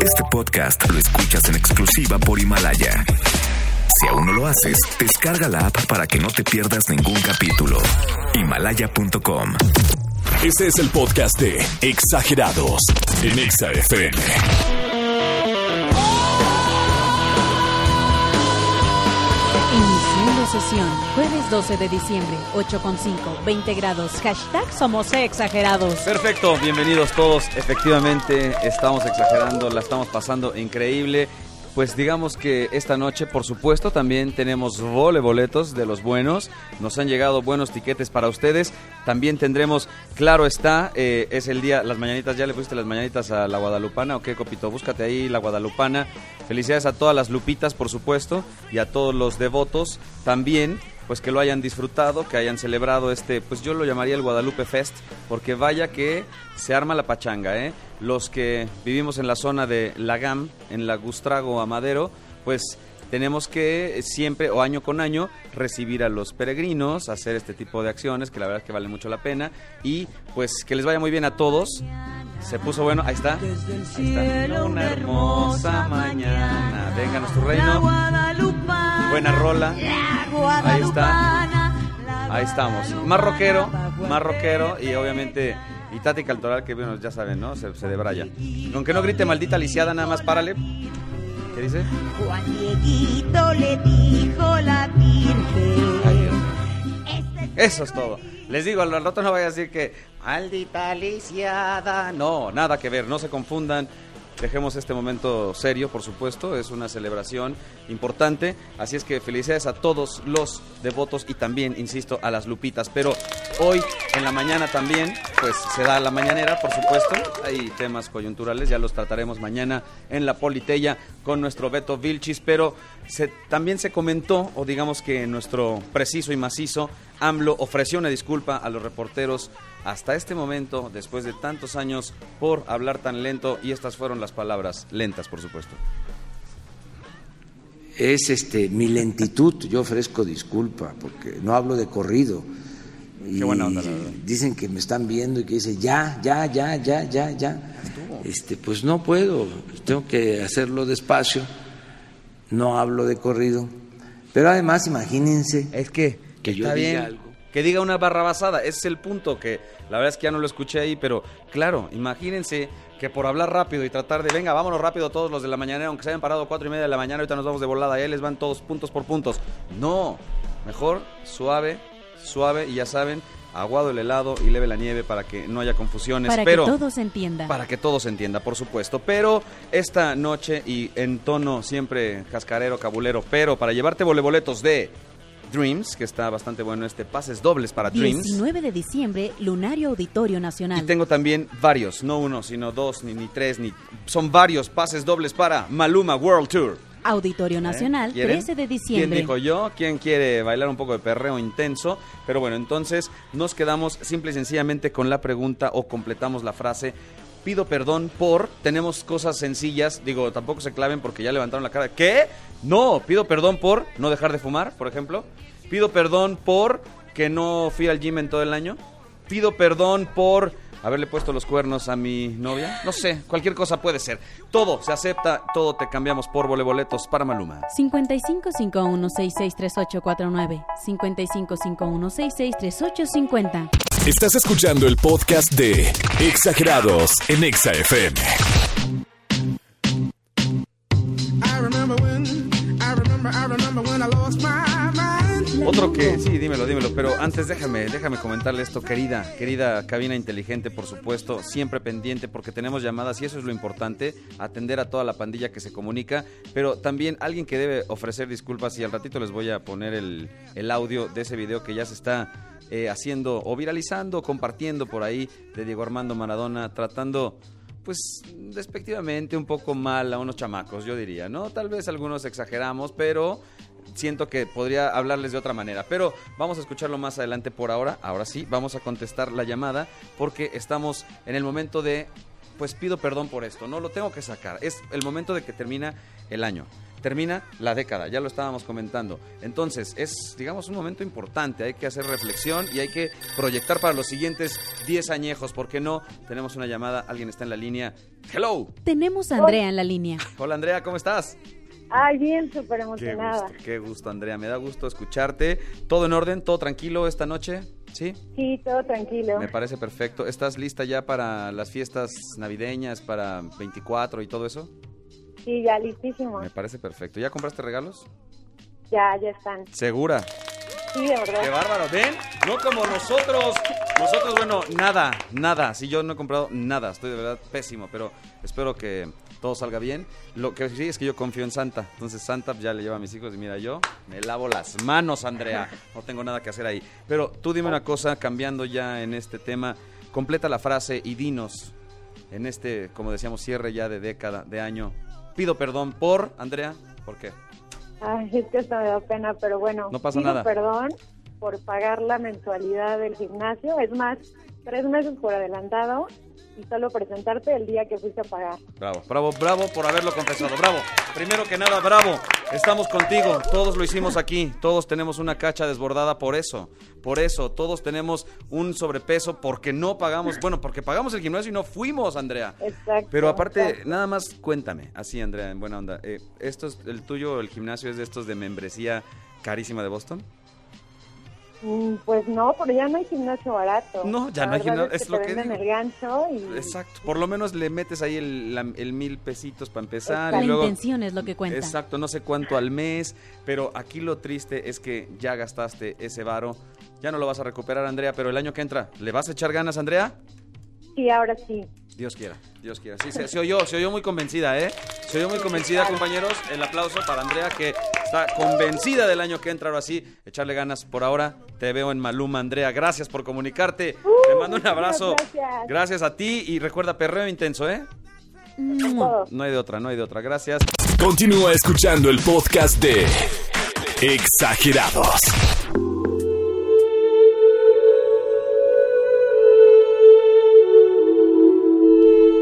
Este podcast lo escuchas en exclusiva por Himalaya. Si aún no lo haces, descarga la app para que no te pierdas ningún capítulo. Himalaya.com. Este es el podcast de Exagerados en Exa. Sesión, jueves 12 de diciembre, 8.5, 20 grados, hashtag somos exagerados. Perfecto, bienvenidos todos. Efectivamente, estamos exagerando, la estamos pasando increíble. Pues digamos que esta noche, por supuesto, también tenemos vole boletos de los buenos. Nos han llegado buenos tiquetes para ustedes. También tendremos, claro está, eh, es el día, las mañanitas, ¿ya le pusiste las mañanitas a la Guadalupana? ¿O qué, Copito? Búscate ahí la Guadalupana. Felicidades a todas las lupitas, por supuesto, y a todos los devotos también pues que lo hayan disfrutado, que hayan celebrado este, pues yo lo llamaría el Guadalupe Fest, porque vaya que se arma la pachanga, ¿eh? Los que vivimos en la zona de Lagam, en la Gustrago Amadero, pues tenemos que siempre o año con año recibir a los peregrinos, hacer este tipo de acciones que la verdad es que vale mucho la pena y pues que les vaya muy bien a todos. Se puso bueno, ahí está. Ahí está. Una hermosa mañana. Venga nuestro reino. Buena rola. Ahí está. Ahí estamos. Más rockero, más rockero y obviamente y Tati Caltoral que bueno, ya saben, ¿no? Se, se debraya. Aunque no grite maldita lisiada, nada más párale. ¿Qué dice? Juan Dieguito le dijo la Virgen. Ay, Dios. Eso es todo. Les digo, al rato no vaya a decir que maldita lisiada. No, nada que ver, no se confundan. Dejemos este momento serio, por supuesto, es una celebración importante, así es que felicidades a todos los devotos y también, insisto, a las lupitas. Pero hoy en la mañana también, pues se da la mañanera, por supuesto, hay temas coyunturales, ya los trataremos mañana en la Politeya con nuestro Beto Vilchis, pero se, también se comentó, o digamos que nuestro preciso y macizo, AMLO ofreció una disculpa a los reporteros hasta este momento, después de tantos años, por hablar tan lento, y estas fueron las palabras, lentas por supuesto. es este mi lentitud. Yo ofrezco disculpa porque no hablo de corrido. Y Qué buena onda, la verdad. Dicen que me están viendo y que dicen ya, ya, ya, ya, ya, ya. Este, pues no puedo, tengo que hacerlo despacio. No hablo de corrido. Pero además, imagínense Es que, Que yo diga algo. Que diga una barra basada, ese es el punto que la verdad es que ya no lo escuché ahí, pero claro, imagínense que por hablar rápido y tratar de, venga, vámonos rápido todos los de la mañana, aunque se hayan parado cuatro y media de la mañana, ahorita nos vamos de volada, ahí les van todos puntos por puntos. No, mejor suave, suave, y ya saben, aguado el helado y leve la nieve para que no haya confusiones. Para pero, que todo se entienda. para que todo se entienda, por supuesto. Pero esta noche y en tono siempre cascarero, cabulero, pero para llevarte voleboletos de Dreams, que está bastante bueno este, pases dobles para Dreams. 19 de diciembre, Lunario Auditorio Nacional. Y tengo también varios, no uno, sino dos, ni, ni tres, ni... Son varios pases dobles para Maluma World Tour. Auditorio Nacional, ¿Eh? ¿Quieren? 13 de ¿Quién diciembre. dijo yo? ¿Quién quiere bailar un poco de perreo intenso? Pero bueno, entonces nos quedamos simple y sencillamente con la pregunta o completamos la frase. Pido perdón por, tenemos cosas sencillas, digo, tampoco se claven porque ya levantaron la cara. ¿Qué? No, pido perdón por no dejar de fumar, por ejemplo. Pido perdón por que no fui al gym en todo el año. Pido perdón por haberle puesto los cuernos a mi novia. No sé, cualquier cosa puede ser. Todo se acepta, todo te cambiamos por voleboletos para Maluma. 5551663849, 5551663850. Estás escuchando el podcast de Exagerados en Exa FM. I remember when, I remember, I remember when I lost my. Otro que, sí, dímelo, dímelo, pero antes déjame, déjame comentarle esto, querida, querida cabina inteligente, por supuesto, siempre pendiente porque tenemos llamadas y eso es lo importante, atender a toda la pandilla que se comunica, pero también alguien que debe ofrecer disculpas y al ratito les voy a poner el, el audio de ese video que ya se está eh, haciendo o viralizando, compartiendo por ahí de Diego Armando Maradona, tratando pues despectivamente un poco mal a unos chamacos, yo diría, ¿no? Tal vez algunos exageramos, pero siento que podría hablarles de otra manera. Pero vamos a escucharlo más adelante por ahora. Ahora sí, vamos a contestar la llamada porque estamos en el momento de, pues pido perdón por esto, no lo tengo que sacar. Es el momento de que termina el año. termina la década, ya lo estábamos comentando. Entonces, es, digamos, un momento importante, hay que hacer reflexión y hay que proyectar para los siguientes 10 añejos, ¿por qué no? Tenemos una llamada, alguien está en la línea. Hello. Tenemos a Andrea en la línea. Hola Andrea, ¿cómo estás? Ay, bien, súper Qué emocionada. gusto, qué gusto Andrea, me da gusto escucharte. ¿Todo en orden? ¿Todo tranquilo esta noche? ¿Sí? Sí, todo tranquilo. Me parece perfecto. ¿Estás lista ya para las fiestas navideñas, para 24 y todo eso? Sí, ya listísimo. Me parece perfecto. ¿Ya compraste regalos? Ya, ya están. ¿Segura? Sí, de verdad. ¡Qué bárbaro! ¿Ven? No como nosotros. Nosotros, bueno, nada, nada. Si yo no he comprado nada, estoy de verdad pésimo, pero espero que todo salga bien. Lo que sí es que yo confío en Santa. Entonces Santa ya le lleva a mis hijos y mira, yo me lavo las manos, Andrea. No tengo nada que hacer ahí. Pero tú dime una cosa, cambiando ya en este tema, completa la frase y dinos en este, como decíamos, cierre ya de década, de año. Pido perdón por, Andrea, ¿por qué? Ay, es que hasta me da pena, pero bueno. No pasa pido nada. perdón por pagar la mensualidad del gimnasio. Es más, tres meses por adelantado y solo presentarte el día que fuiste a pagar. Bravo, bravo, bravo por haberlo confesado. Bravo. Primero que nada, bravo. Estamos contigo. Todos lo hicimos aquí. Todos tenemos una cacha desbordada por eso. Por eso, todos tenemos un sobrepeso porque no pagamos. Bueno, porque pagamos el gimnasio y no fuimos, Andrea. Exacto. Pero aparte, exacto. nada más cuéntame, así Andrea, en buena onda. Eh, ¿esto es, ¿El tuyo, el gimnasio, es de estos de membresía carísima de Boston? Mm, Pues no, pero ya no hay gimnasio barato. No, ya La no hay gimnasio, Es, es que lo te que venden digo. el gancho y... Exacto. Por lo menos le metes ahí el, la- el mil pesitos para empezar. Y luego, intención es lo que cuenta. Exacto, no sé cuánto al mes, pero aquí lo triste es que ya gastaste ese varo. Ya no lo vas a recuperar, Andrea, pero el año que entra, ¿le vas a echar ganas, Andrea? Sí, ahora sí. Dios quiera, Dios quiera. Sí, se, se oyó, se oyó muy convencida, ¿eh? Se oyó muy convencida, compañeros. El aplauso para Andrea, que está convencida del año que entra. Ahora sí, echarle ganas por ahora. Te veo en Maluma, Andrea. Gracias por comunicarte. Te mando un abrazo. gracias. Gracias a ti y recuerda, perreo intenso, ¿eh? Todo. No hay de otra, no hay de otra. Gracias. Continúa escuchando el podcast de Exagerados.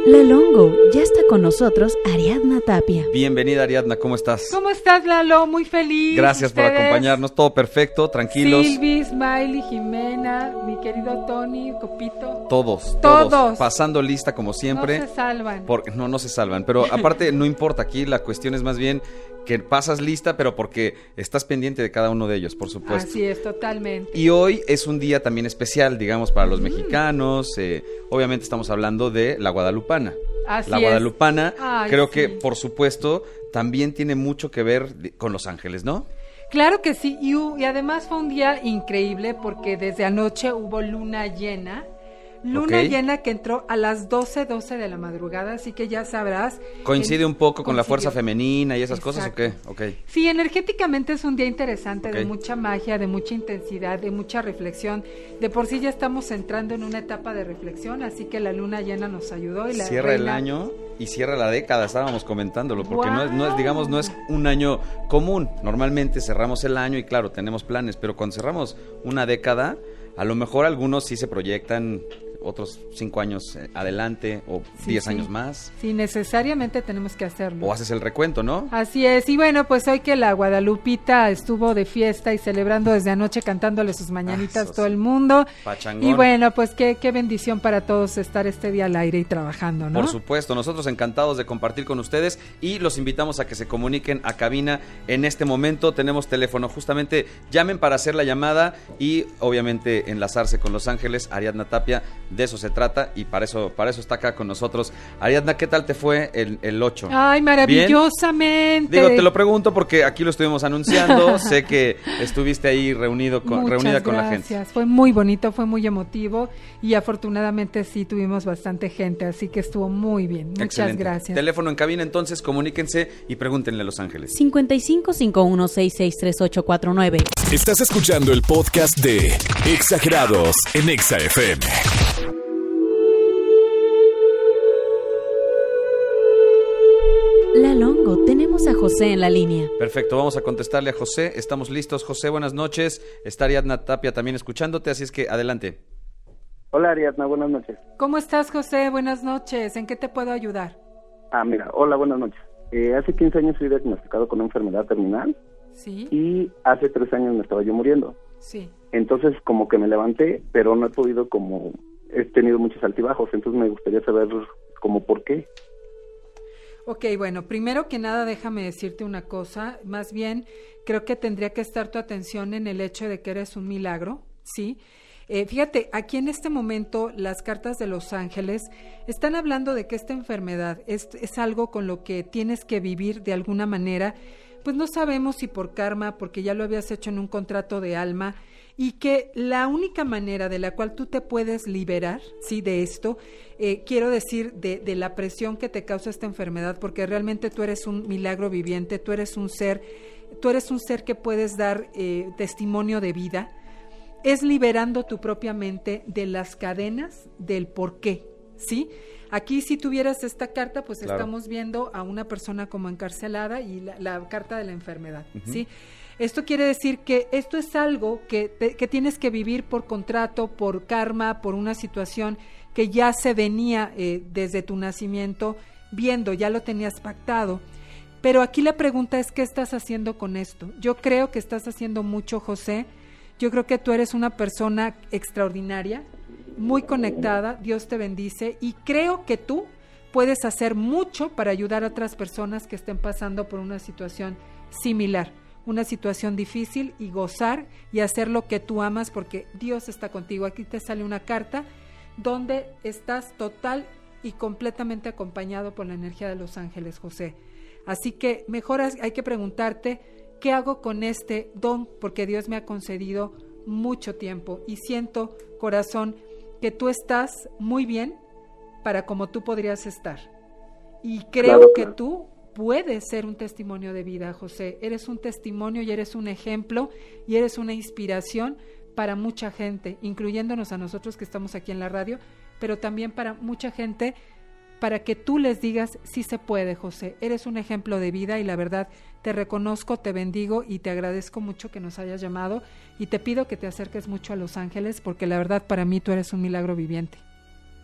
La Longo, ya está con nosotros Ariadna Tapia. Bienvenida, Ariadna, ¿cómo estás? ¿Cómo estás, Lalo? Muy feliz. Gracias por acompañarnos. Todo perfecto, tranquilos. Silvi, Smiley, Jimena, mi querido Tony, Copito. Todos, todos, Todos. Pasando lista como siempre. No se salvan. Porque no, no se salvan. Pero aparte, no importa. Aquí la cuestión es más bien que pasas lista, pero porque estás pendiente de cada uno de ellos, por supuesto. Así es, totalmente. Y hoy es un día también especial, digamos, para los mexicanos. eh, obviamente estamos hablando de la guadalupana. Así la guadalupana, Ay, creo sí. que, por supuesto, también tiene mucho que ver con Los Ángeles, ¿no? Claro que sí, y, y además fue un día increíble porque desde anoche hubo luna llena. Luna llena que entró a las 12, 12 de la madrugada, así que ya sabrás. ¿Coincide en- un poco con la fuerza femenina y esas cosas o qué? Sí, energéticamente es un día interesante, de mucha magia, de mucha intensidad, de mucha reflexión. De por sí ya estamos entrando en una etapa de reflexión, así que la luna llena nos ayudó. Y la Cierra el año y cierra la década, estábamos comentándolo, porque no es, no es, digamos, no es un año común. Normalmente cerramos el año y claro, tenemos planes, pero cuando cerramos una década, a lo mejor algunos sí se proyectan otros cinco años eh, adelante o Sí, diez sí. años más, Sí, necesariamente tenemos que hacerlo. o haces el recuento, ¿no? Así es, y bueno, pues hoy que la Guadalupita estuvo de fiesta y celebrando desde anoche cantándole sus mañanitas eso todo el mundo. Pachangón. Y bueno, pues qué, qué bendición para todos estar este día al aire y trabajando, ¿no? Por supuesto, nosotros encantados de compartir con ustedes y los invitamos a que se comuniquen a cabina en este momento. Tenemos teléfono, justamente llamen para hacer la llamada y obviamente enlazarse con Los Ángeles, Ariadna Tapia, de eso se trata y para eso, para eso está acá con nosotros. Ariadna, ¿qué tal te fue el, el 8? Ay, maravillosamente. Digo, te lo pregunto porque aquí lo estuvimos anunciando, sé que estuviste ahí reunido con, Muchas reunida con la gracias. gente. Fue muy bonito, fue muy emotivo y afortunadamente sí tuvimos bastante gente, así que estuvo muy bien. Muchas Excelente. gracias. Teléfono en cabina, entonces comuníquense y pregúntenle a Los Ángeles. 55 51 66 3849. Estás escuchando el podcast de Exagerados en Exa FM. José en la línea. Perfecto, vamos a contestarle a José. Estamos listos. José, buenas noches. Está Ariadna Tapia también escuchándote, así es que adelante. Hola Ariadna, buenas noches. ¿Cómo estás, José? Buenas noches. ¿En qué te puedo ayudar? Ah, mira, hola, buenas noches. eh, hace 15 años fui diagnosticado con una enfermedad terminal Sí, y hace tres años me estaba yo muriendo. sí. Entonces como que me levanté, pero no he podido como, he tenido muchos altibajos, entonces me gustaría saber como por qué. Ok, bueno, primero que nada déjame decirte una cosa, más bien creo que tendría que estar tu atención en el hecho de que eres un milagro, ¿sí? Eh, fíjate, aquí en este momento las cartas de los ángeles están hablando de que esta enfermedad es, es algo con lo que tienes que vivir de alguna manera, pues no sabemos si por karma, porque ya lo habías hecho en un contrato de alma, y que la única manera de la cual tú te puedes liberar, sí, de esto, eh, quiero decir, de, de la presión que te causa esta enfermedad, porque realmente tú eres un milagro viviente, tú eres un ser, tú eres un ser que puedes dar eh, testimonio de vida, es liberando tu propia mente de las cadenas del por qué, ¿sí? Aquí si tuvieras esta carta, pues Claro. estamos viendo a una persona como encarcelada y la, la carta de la enfermedad. ¿sí? Esto quiere decir que esto es algo que, te- que tienes que vivir por contrato, por karma, por una situación que ya se venía eh, desde tu nacimiento viendo, ya lo tenías pactado. Pero aquí la pregunta es, ¿qué estás haciendo con esto? Yo creo que estás haciendo mucho, José. Yo creo que tú eres una persona extraordinaria, muy conectada, Dios te bendice y creo que tú puedes hacer mucho para ayudar a otras personas que estén pasando por una situación similar, una situación difícil y gozar y hacer lo que tú amas porque Dios está contigo. Aquí te sale una carta donde estás total y completamente acompañado por la energía de los ángeles, José. Así que mejor hay que preguntarte, ¿qué hago con este don? Porque Dios me ha concedido mucho tiempo y siento, corazón, que tú estás muy bien para como tú podrías estar. Y creo Claro, que claro. tú puedes ser un testimonio de vida, José. Eres un testimonio y eres un ejemplo y eres una inspiración para mucha gente, incluyéndonos a nosotros que estamos aquí en la radio, pero también para mucha gente, para que tú les digas, sí se puede, José. Eres un ejemplo de vida y la verdad te reconozco, te bendigo y te agradezco mucho que nos hayas llamado y te pido que te acerques mucho a Los Ángeles porque la verdad para mí tú eres un milagro viviente.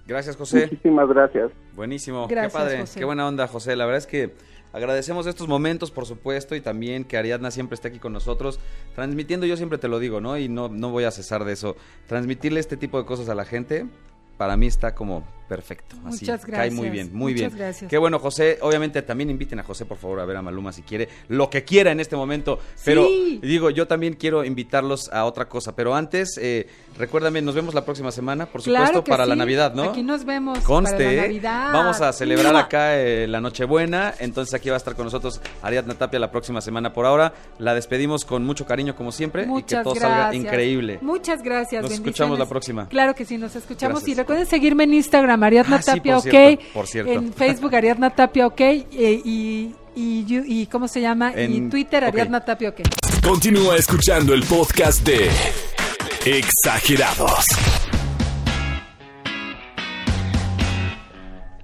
Gracias, José. Muchísimas gracias. Buenísimo, Gracias, qué padre, José. qué buena onda, José. La verdad es que agradecemos estos momentos, por supuesto, y también que Ariadna siempre esté aquí con nosotros, transmitiendo, yo siempre te lo digo, ¿no? Y no, no voy a cesar de eso. Transmitirle este tipo de cosas a la gente, para mí está como perfecto. Así, Muchas Cae muy gracias, bien, muy muchas bien. gracias. Qué bueno, José. Obviamente también inviten a José, por favor, a ver a Maluma si quiere, lo que quiera en este momento. Pero Sí. digo, yo también quiero invitarlos a otra cosa. Pero antes, eh, recuérdame, nos vemos la próxima semana, por supuesto, Claro para la. Navidad, ¿no? Aquí nos vemos Conste, para la. Navidad. vamos a celebrar acá eh, la Nochebuena, entonces aquí va a estar con nosotros Ariadna Tapia la próxima semana. Por ahora la despedimos con mucho cariño como siempre y que Muchas todo gracias. salga increíble. Muchas gracias. Nos escuchamos la próxima. Claro que sí, nos escuchamos. Gracias. Y recuerden seguirme en Instagram, Ariadna Ah, sí, por ok. cierto, por cierto. En Facebook, Ariadna Tapia, ok. eh, y, y, y, ¿cómo se llama? y En- Twitter, ok. Ariadna Tapia, ok. Continúa escuchando el podcast de Exagerados.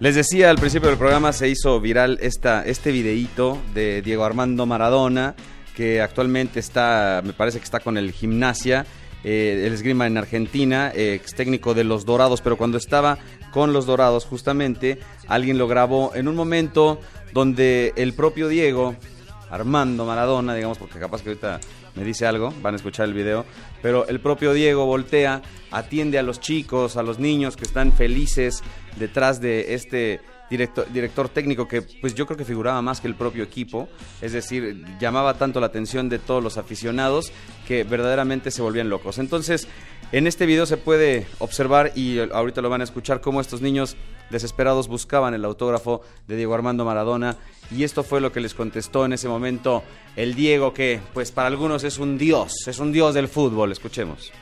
Les decía al principio del programa se hizo viral esta, este videíto de Diego Armando Maradona, que actualmente está, me parece que está con el gimnasia, eh, el esgrima en Argentina, eh, ex técnico de los Dorados, pero cuando estaba con los Dorados justamente, alguien lo grabó en un momento donde el propio Diego, Armando Maradona, digamos, porque capaz que ahorita me dice algo, van a escuchar el video, pero el propio Diego voltea, atiende a los chicos, a los niños que están felices detrás de este director, director técnico que pues yo creo que figuraba más que el propio equipo, es decir, llamaba tanto la atención de todos los aficionados que verdaderamente se volvían locos. Entonces, en este video se puede observar y ahorita lo van a escuchar cómo estos niños desesperados buscaban el autógrafo de Diego Armando Maradona y esto fue lo que les contestó en ese momento el Diego que pues para algunos es un dios, es un dios del fútbol, escuchemos.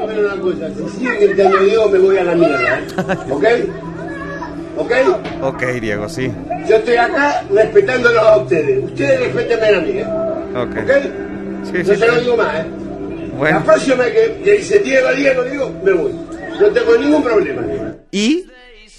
Una cosa, si siguen gritando Diego me voy a la mierda. ¿ok? ¿Ok? Ok, Diego, sí. Yo estoy acá respetándolos a ustedes. Ustedes respétenme a mí, ¿eh? Ok. ¿Ok? Sí, no sí, se lo sí. digo más, ¿eh? Bueno. La próxima que, que dice Diego, Diego, Diego, me voy. No tengo ningún problema. Y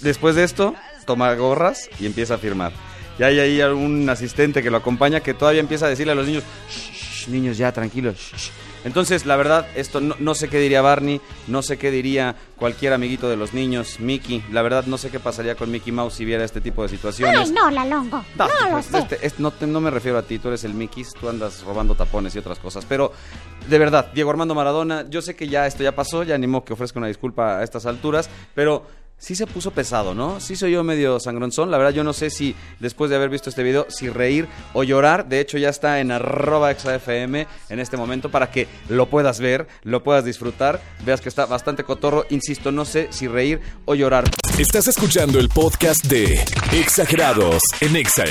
después de esto, toma gorras y empieza a firmar. Y hay ahí algún asistente que lo acompaña que todavía empieza a decirle a los niños, "Shh, shh, niños ya, tranquilos. shh". Entonces, la verdad, esto no, no sé qué diría Barney, no sé qué diría cualquier amiguito de los niños, Mickey. La verdad, no sé qué pasaría con Mickey Mouse si viera este tipo de situaciones. Ay, no, la longo. No, No, lo sé. este- es- no, te- no me refiero a ti, tú eres el Mickey, tú andas robando tapones y otras cosas. Pero, de verdad, Diego Armando Maradona, yo sé que ya esto ya pasó, ya animo que ofrezca una disculpa a estas alturas, pero sí se puso pesado, ¿no? Sí soy yo medio sangronzón. La verdad, yo no sé si después de haber visto este video, si reír o llorar. De hecho, ya está en arroba exafm en este momento para que lo puedas ver, lo puedas disfrutar. Veas que está bastante cotorro. Insisto, no sé si reír o llorar. Estás escuchando el podcast de Exagerados en Exa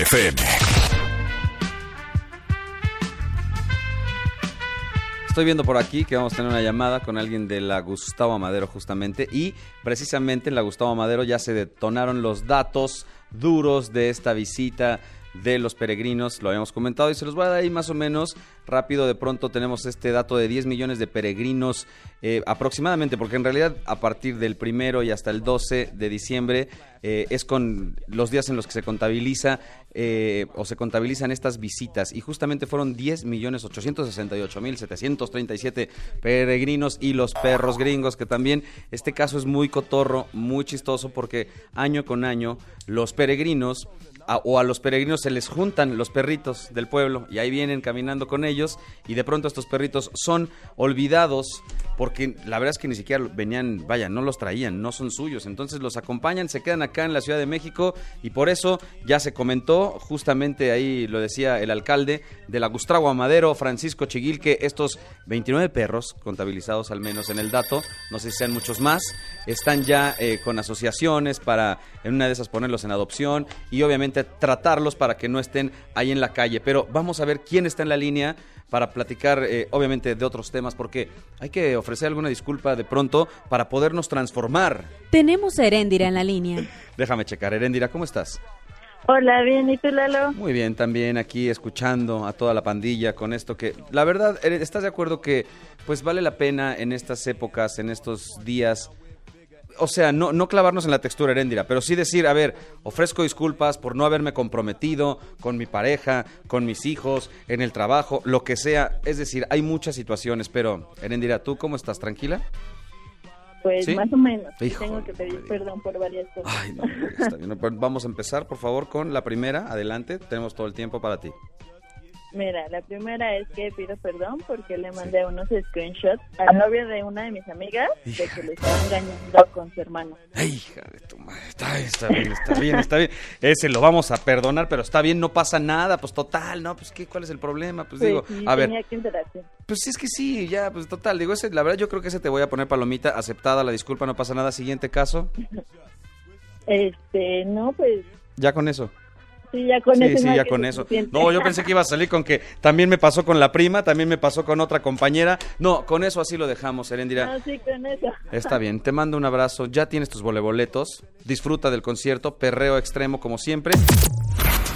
Estoy viendo por aquí que vamos a tener una llamada con alguien de la Gustavo Amadero justamente. Y precisamente en la Gustavo Amadero ya se detonaron los datos duros de esta visita de los peregrinos, lo habíamos comentado y se los voy a dar ahí más o menos rápido. De pronto tenemos este dato de 10 millones de peregrinos eh, aproximadamente, porque en realidad a partir del primero y hasta el 12 de diciembre eh, es con los días en los que se contabiliza eh, o se contabilizan estas visitas y justamente fueron 10 millones 868 mil 737 peregrinos y los perros gringos que también este caso es muy cotorro, muy chistoso porque año con año los peregrinos o a los peregrinos se les juntan los perritos del pueblo y ahí vienen caminando con ellos y de pronto estos perritos son olvidados porque la verdad es que ni siquiera venían, vaya, no los traían, no son suyos, entonces los acompañan, se quedan acá en la Ciudad de México y por eso ya se comentó, justamente ahí lo decía el alcalde de la Gustavo Madero, Francisco Chiguil, que estos 29 perros, contabilizados al menos en el dato, no sé si sean muchos más, están ya eh, con asociaciones para en una de esas ponerlos en adopción y obviamente tratarlos para que no estén ahí en la calle. Pero vamos a ver quién está en la línea para platicar eh, obviamente de otros temas porque hay que ofrecer alguna disculpa de pronto para podernos transformar. Tenemos a Heréndira en la línea. Déjame checar, Erendira, ¿cómo estás? Hola, bien, ¿y tú, Lalo? Muy bien, también aquí escuchando a toda la pandilla con esto que, la verdad, Eren, ¿estás de acuerdo que pues vale la pena en estas épocas, en estos días, o sea, no, no clavarnos en la textura Heréndira, pero sí decir, a ver, ofrezco disculpas por no haberme comprometido con mi pareja, con mis hijos, en el trabajo, lo que sea. Es decir, hay muchas situaciones, pero Heréndira, ¿tú cómo estás? ¿Tranquila? Pues ¿Sí? más o menos. Híjole, Tengo que pedir perdón por varias cosas. Ay, no, está bien. Vamos a empezar, por favor, con la primera. Adelante, tenemos todo el tiempo para ti. Mira, la primera es que pido perdón porque le mandé unos screenshots al novio de una de mis amigas de que le estaba engañando con su hermano. Ay, hija de tu madre. Está, está bien, está bien, está bien. Ese lo vamos a perdonar, pero está bien, no pasa nada. Pues total, ¿no? Pues ¿qué? ¿Cuál es el problema? Pues, Pues digo, sí, a ver. tenía que enterarse. Pues es que sí, ya, pues total. Digo, ese, la verdad yo creo que ese te voy a poner palomita. Aceptada la disculpa, no pasa nada. Siguiente caso. Este, no, pues Ya con eso. Sí, ya con sí, eso. sí, más ya con eso. No, yo pensé que iba a salir con que también me pasó con la prima, también me pasó con otra compañera. No, con eso así lo dejamos, Erendira. No, sí, con eso. Está bien, te mando un abrazo. Ya tienes tus voleboletos. Disfruta del concierto, perreo extremo como siempre.